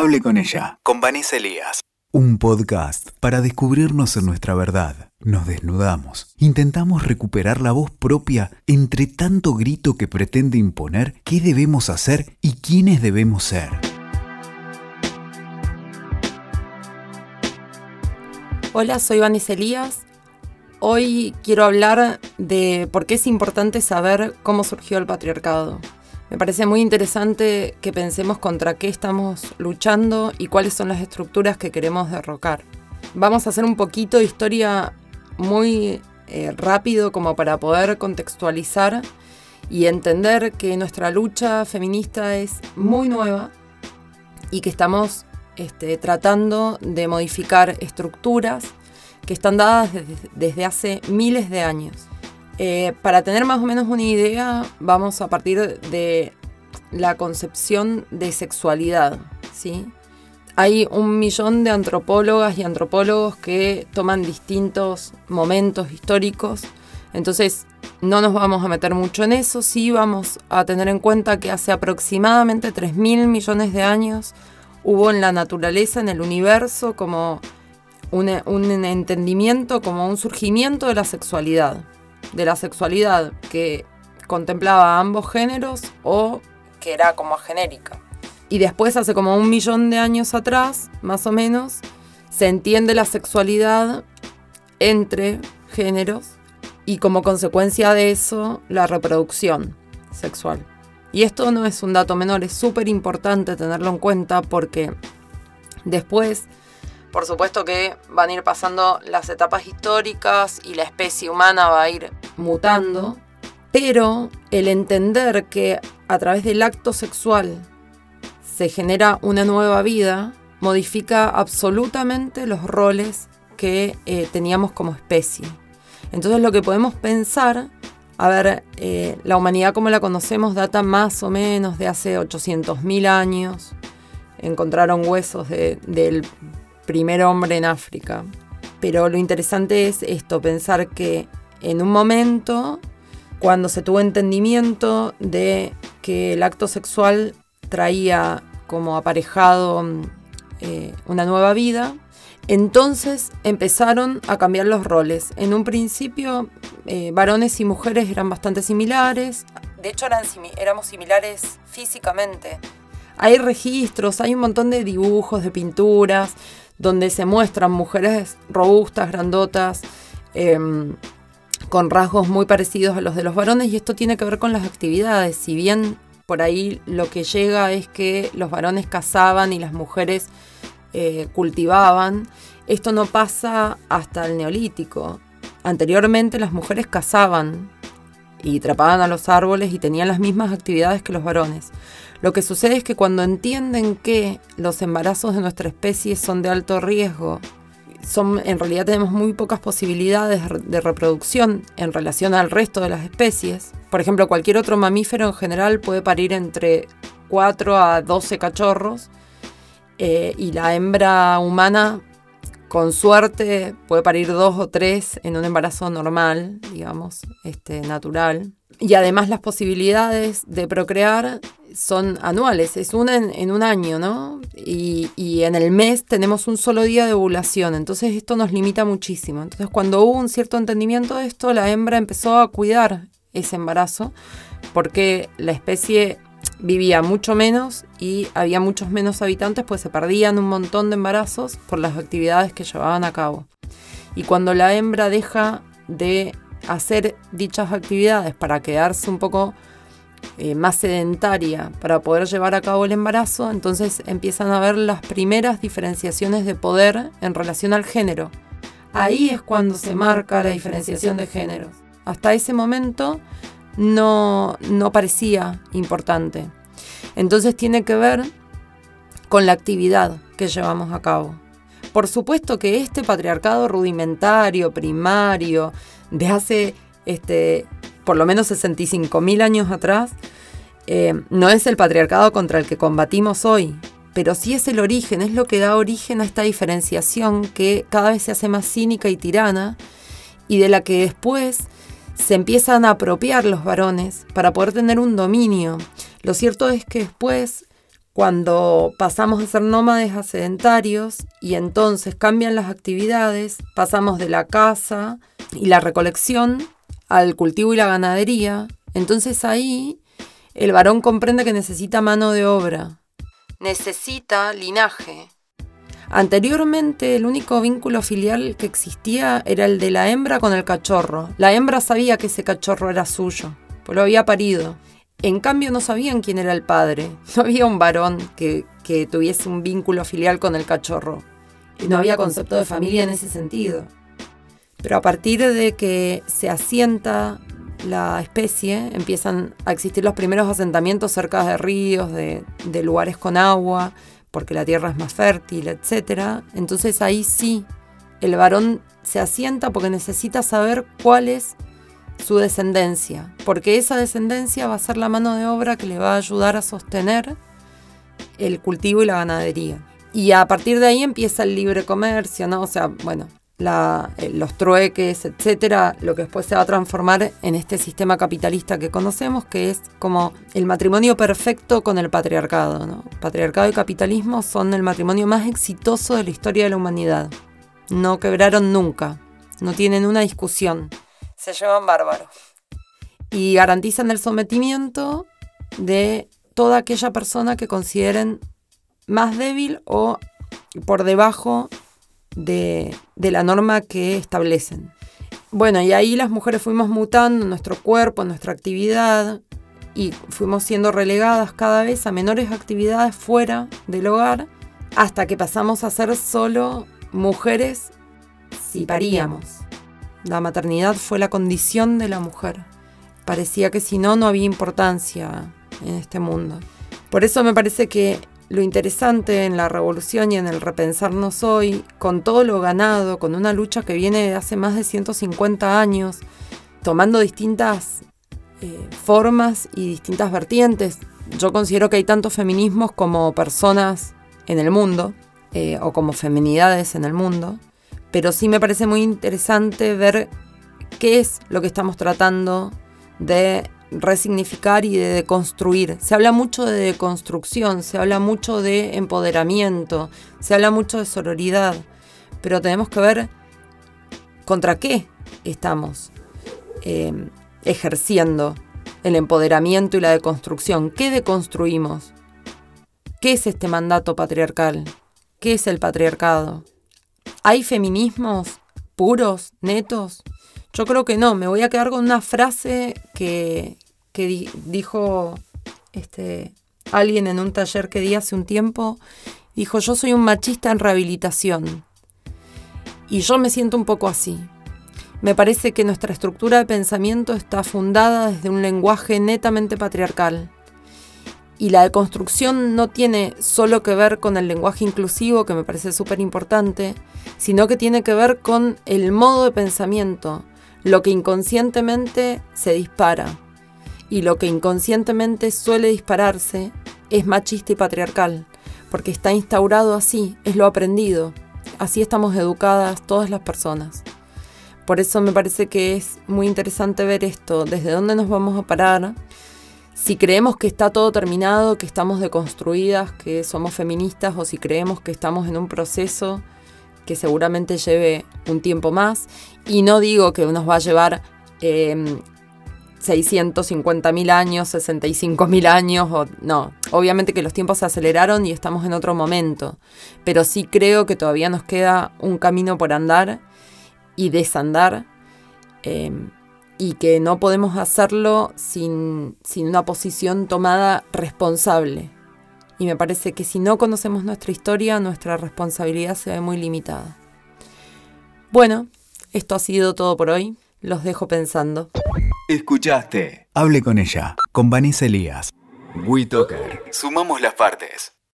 Hable con ella, con Vanessa Elías. Un podcast para descubrirnos en nuestra verdad. Nos desnudamos. Intentamos recuperar la voz propia entre tanto grito que pretende imponer qué debemos hacer y quiénes debemos ser. Hola, soy Vanessa Elías. Hoy quiero hablar de por qué es importante saber cómo surgió el patriarcado. Me parece muy interesante que pensemos contra qué estamos luchando y cuáles son las estructuras que queremos derrocar. Vamos a hacer un poquito de historia muy eh, rápido como para poder contextualizar y entender que nuestra lucha feminista es muy nueva y que estamos este, tratando de modificar estructuras que están dadas desde, desde hace miles de años. Eh, para tener más o menos una idea, vamos a partir de la concepción de sexualidad. ¿sí? Hay un millón de antropólogas y antropólogos que toman distintos momentos históricos, entonces no nos vamos a meter mucho en eso, sí vamos a tener en cuenta que hace aproximadamente 3.000 millones de años hubo en la naturaleza, en el universo, como un entendimiento, como un surgimiento de la sexualidad de la sexualidad que contemplaba ambos géneros o que era como genérica. Y después, hace como un millón de años atrás, más o menos, se entiende la sexualidad entre géneros y como consecuencia de eso, la reproducción sexual. Y esto no es un dato menor, es súper importante tenerlo en cuenta porque después por supuesto que van a ir pasando las etapas históricas y la especie humana va a ir mutando, pero el entender que a través del acto sexual se genera una nueva vida modifica absolutamente los roles que eh, teníamos como especie. Entonces lo que podemos pensar, a ver, eh, la humanidad como la conocemos data más o menos de hace 800.000 años. Encontraron huesos del primer hombre en África. Pero lo interesante es esto, pensar que en un momento, cuando se tuvo entendimiento de que el acto sexual traía como aparejado eh, una nueva vida, entonces empezaron a cambiar los roles. En un principio, eh, varones y mujeres eran bastante similares. De hecho, eran éramos similares físicamente. Hay registros, hay un montón de dibujos, de pinturas, donde se muestran mujeres robustas, grandotas, em, con rasgos muy parecidos a los de los varones y esto tiene que ver con las actividades. Si bien por ahí lo que llega es que los varones cazaban y las mujeres eh, cultivaban, esto no pasa hasta el neolítico. Anteriormente las mujeres cazaban y trapaban a los árboles y tenían las mismas actividades que los varones. Lo que sucede es que cuando entienden que los embarazos de nuestra especie son de alto riesgo, son, en realidad tenemos muy pocas posibilidades de reproducción en relación al resto de las especies. Por ejemplo, cualquier otro mamífero en general puede parir entre 4 a 12 cachorros eh, y la hembra humana, con suerte, puede parir dos o tres en un embarazo normal, digamos, este, natural. Y además las posibilidades de procrear son anuales, es una en, un año, ¿no? Y, y, en el mes tenemos un solo día de ovulación, entonces esto nos limita muchísimo. Entonces cuando hubo un cierto entendimiento de esto, la hembra empezó a cuidar ese embarazo, porque la especie vivía mucho menos y había muchos menos habitantes, pues se perdían un montón de embarazos por las actividades que llevaban a cabo. Y cuando la hembra deja de hacer dichas actividades para quedarse un poco eh, más sedentaria para poder llevar a cabo el embarazo, entonces empiezan a ver las primeras diferenciaciones de poder en relación al género. Ahí es cuando se marca la diferenciación de géneros. Hasta ese momento no, no parecía importante. Entonces tiene que ver con la actividad que llevamos a cabo. Por supuesto que este patriarcado rudimentario, primario, de hace este, por lo menos 65.000 años atrás, eh, no es el patriarcado contra el que combatimos hoy, pero sí es el origen, es lo que da origen a esta diferenciación que cada vez se hace más cínica y tirana y de la que después se empiezan a apropiar los varones para poder tener un dominio. Lo cierto es que después, Cuando pasamos de ser nómades a sedentarios y entonces cambian las actividades, pasamos de la casa y la recolección al cultivo y la ganadería, entonces ahí el varón comprende que necesita mano de obra, necesita linaje. Anteriormente el único vínculo filial que existía era el de la hembra con el cachorro. La hembra sabía que ese cachorro era suyo, pues lo había parido. En cambio no sabían quién era el padre. No había un varón que, tuviese un vínculo filial con el cachorro. Y no había concepto de familia en ese sentido. Pero a partir de que se asienta la especie, empiezan a existir los primeros asentamientos cerca de ríos, de lugares con agua, porque la tierra es más fértil, etc. Entonces ahí sí, el varón se asienta porque necesita saber cuál es su descendencia, porque esa descendencia va a ser la mano de obra que le va a ayudar a sostener el cultivo y la ganadería. Y a partir de ahí empieza el libre comercio, ¿no? O sea, bueno, eh, los trueques, etcétera, lo que después se va a transformar en este sistema capitalista que conocemos, que es como el matrimonio perfecto con el patriarcado. Patriarcado y capitalismo son el matrimonio más exitoso de la historia de la humanidad. No quebraron nunca, no tienen una discusión se llevan bárbaros. Y garantizan el sometimiento de toda aquella persona que consideren más débil o por debajo de, la norma que establecen. Bueno, y ahí las mujeres fuimos mutando nuestro cuerpo, nuestra actividad, y fuimos siendo relegadas cada vez a menores actividades fuera del hogar, hasta que pasamos a ser solo mujeres si paríamos. La maternidad fue la condición de la mujer. Parecía que si no, no había importancia en este mundo. Por eso me parece que lo interesante en la revolución y en el repensarnos hoy, con todo lo ganado, con una lucha que viene de hace más de 150 años, tomando distintas eh, formas y distintas vertientes. Yo considero que hay tantos feminismos como personas en el mundo, eh, o como feminidades en el mundo pero sí me parece muy interesante ver qué es lo que estamos tratando de resignificar y de deconstruir. Se habla mucho de deconstrucción, se habla mucho de empoderamiento, se habla mucho de sororidad, pero tenemos que ver contra qué estamos eh, ejerciendo el empoderamiento y la deconstrucción. ¿Qué deconstruimos? ¿Qué es este mandato patriarcal? ¿Qué es el patriarcado? ¿Hay feminismos puros, netos? Yo creo que no. Me voy a quedar con una frase que, dijo este, alguien en un taller que di hace un tiempo. Dijo, yo soy un machista en rehabilitación. Y yo me siento un poco así. Me parece que nuestra estructura de pensamiento está fundada desde un lenguaje netamente patriarcal. Y la deconstrucción no tiene solo que ver con el lenguaje inclusivo, que me parece súper importante, sino que tiene que ver con el modo de pensamiento, lo que inconscientemente se dispara. Y lo que inconscientemente suele dispararse es machista y patriarcal, porque está instaurado así, es lo aprendido. Así estamos educadas todas las personas. Por eso me parece que es muy interesante ver esto, desde dónde nos vamos a parar, si creemos que está todo terminado, que estamos deconstruidas, que somos feministas o si creemos que estamos en un proceso que seguramente lleve un tiempo más. Y no digo que nos va a llevar eh, em, 650.000 años, 65.000 años, o, no. Obviamente que los tiempos se aceleraron y estamos en otro momento. Pero sí creo que todavía nos queda un camino por andar y desandar. Em, y que no podemos hacerlo sin, una posición tomada responsable. Y me parece que si no conocemos nuestra historia, nuestra responsabilidad se ve muy limitada. Bueno, esto ha sido todo por hoy. Los dejo pensando. Escuchaste. Hable con ella, con Vanessa Elías. WeToker. Sumamos las partes.